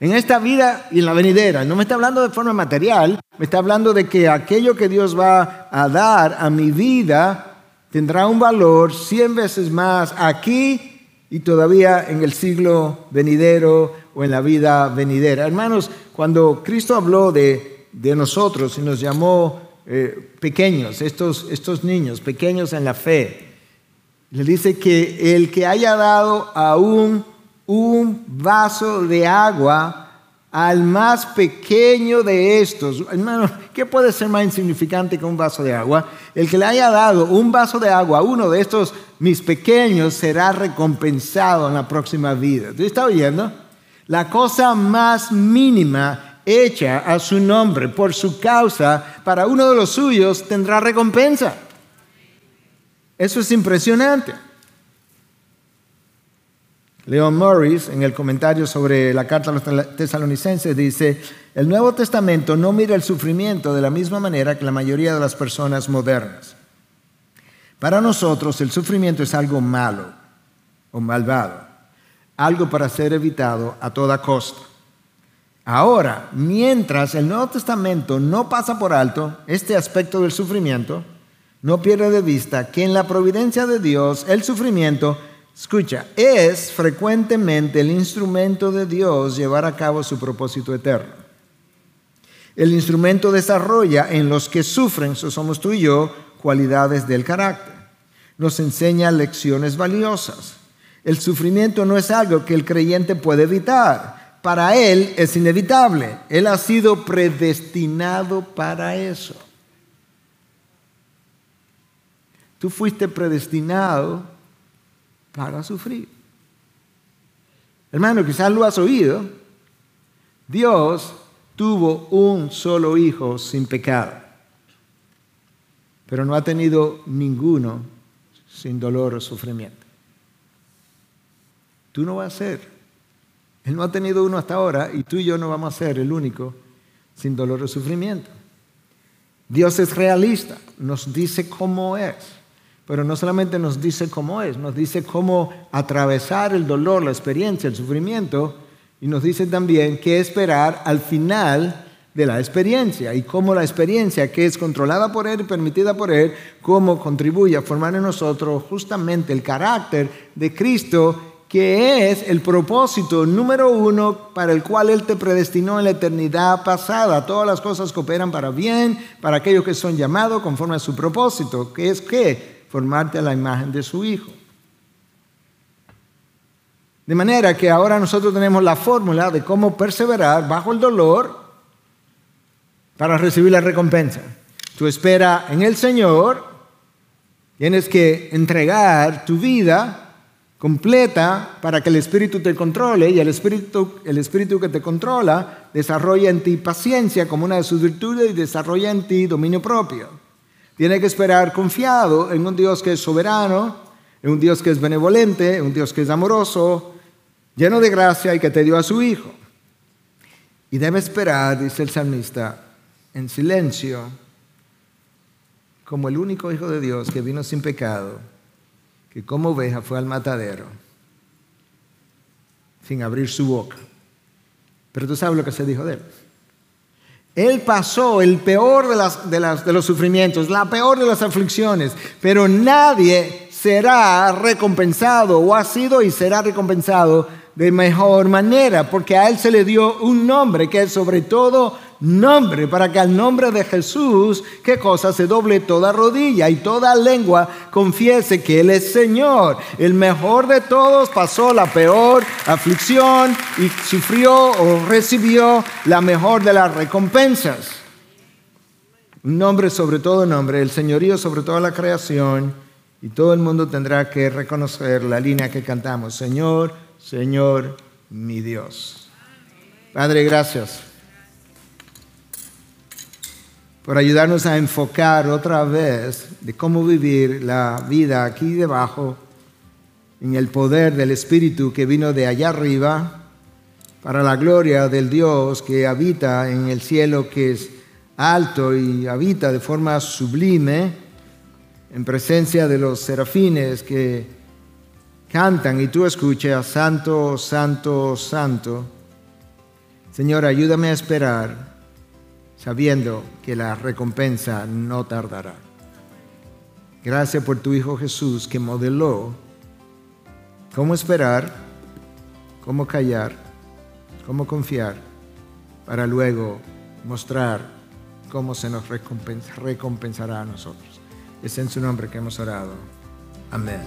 En esta vida y en la venidera. No me está hablando de forma material, me está hablando de que aquello que Dios va a dar a mi vida tendrá un valor 100 veces más aquí y todavía en el siglo venidero o en la vida venidera. Hermanos, cuando Cristo habló de, de nosotros y nos llamó eh, pequeños, estos, estos niños, pequeños en la fe. Le dice que el que haya dado aún un vaso de agua al más pequeño de estos, hermano, ¿qué puede ser más insignificante que un vaso de agua? El que le haya dado un vaso de agua a uno de estos mis pequeños será recompensado en la próxima vida. ¿Tú estás oyendo? La cosa más mínima hecha a su nombre por su causa para uno de los suyos tendrá recompensa. Eso es impresionante. Leon Morris, en el comentario sobre la carta a los tesalonicenses, dice, el Nuevo Testamento no mira el sufrimiento de la misma manera que la mayoría de las personas modernas. Para nosotros el sufrimiento es algo malo o malvado, algo para ser evitado a toda costa. Ahora, mientras el Nuevo Testamento no pasa por alto este aspecto del sufrimiento, no pierde de vista que en la providencia de Dios el sufrimiento Escucha, es frecuentemente el instrumento de Dios llevar a cabo su propósito eterno. El instrumento desarrolla en los que sufren, eso somos tú y yo, cualidades del carácter. Nos enseña lecciones valiosas. El sufrimiento no es algo que el creyente puede evitar. Para él es inevitable. Él ha sido predestinado para eso. Tú fuiste predestinado para sufrir. Hermano, quizás lo has oído. Dios tuvo un solo hijo sin pecado, pero no ha tenido ninguno sin dolor o sufrimiento. Tú no vas a ser. Él no ha tenido uno hasta ahora y tú y yo no vamos a ser el único sin dolor o sufrimiento. Dios es realista, nos dice cómo es pero no solamente nos dice cómo es, nos dice cómo atravesar el dolor, la experiencia, el sufrimiento, y nos dice también qué esperar al final de la experiencia y cómo la experiencia que es controlada por Él y permitida por Él, cómo contribuye a formar en nosotros justamente el carácter de Cristo, que es el propósito número uno para el cual Él te predestinó en la eternidad pasada. Todas las cosas cooperan para bien, para aquellos que son llamados conforme a su propósito, que es que formarte a la imagen de su Hijo. De manera que ahora nosotros tenemos la fórmula de cómo perseverar bajo el dolor para recibir la recompensa. Tú espera en el Señor, tienes que entregar tu vida completa para que el Espíritu te controle y el Espíritu, el Espíritu que te controla desarrolla en ti paciencia como una de sus virtudes y desarrolla en ti dominio propio. Tiene que esperar confiado en un Dios que es soberano, en un Dios que es benevolente, en un Dios que es amoroso, lleno de gracia y que te dio a su Hijo. Y debe esperar, dice el salmista, en silencio, como el único Hijo de Dios que vino sin pecado, que como oveja fue al matadero, sin abrir su boca. Pero tú sabes lo que se dijo de él. Él pasó el peor de, de, los sufrimientos, la peor de las aflicciones, pero nadie será recompensado o ha sido y será recompensado de mejor manera, porque a Él se le dio un nombre que es sobre todo nombre, para que al nombre de Jesús, ¿qué cosa? Se doble toda rodilla y toda lengua confiese que Él es Señor. El mejor de todos pasó la peor aflicción y sufrió o recibió la mejor de las recompensas. Nombre sobre todo nombre, el señorío sobre toda la creación, y todo el mundo tendrá que reconocer la línea que cantamos, Señor, Señor, mi Dios. Padre, gracias por ayudarnos a enfocar otra vez de cómo vivir la vida aquí debajo en el poder del Espíritu que vino de allá arriba para la gloria del Dios que habita en el cielo que es alto y habita de forma sublime en presencia de los serafines que cantan y tú escuchas, Santo, Santo, Santo. Señor, ayúdame a esperar sabiendo que la recompensa no tardará. Gracias por tu Hijo Jesús que modeló cómo esperar, cómo callar, cómo confiar, para luego mostrar cómo se nos recompensará a nosotros. Es en su nombre que hemos orado. Amén.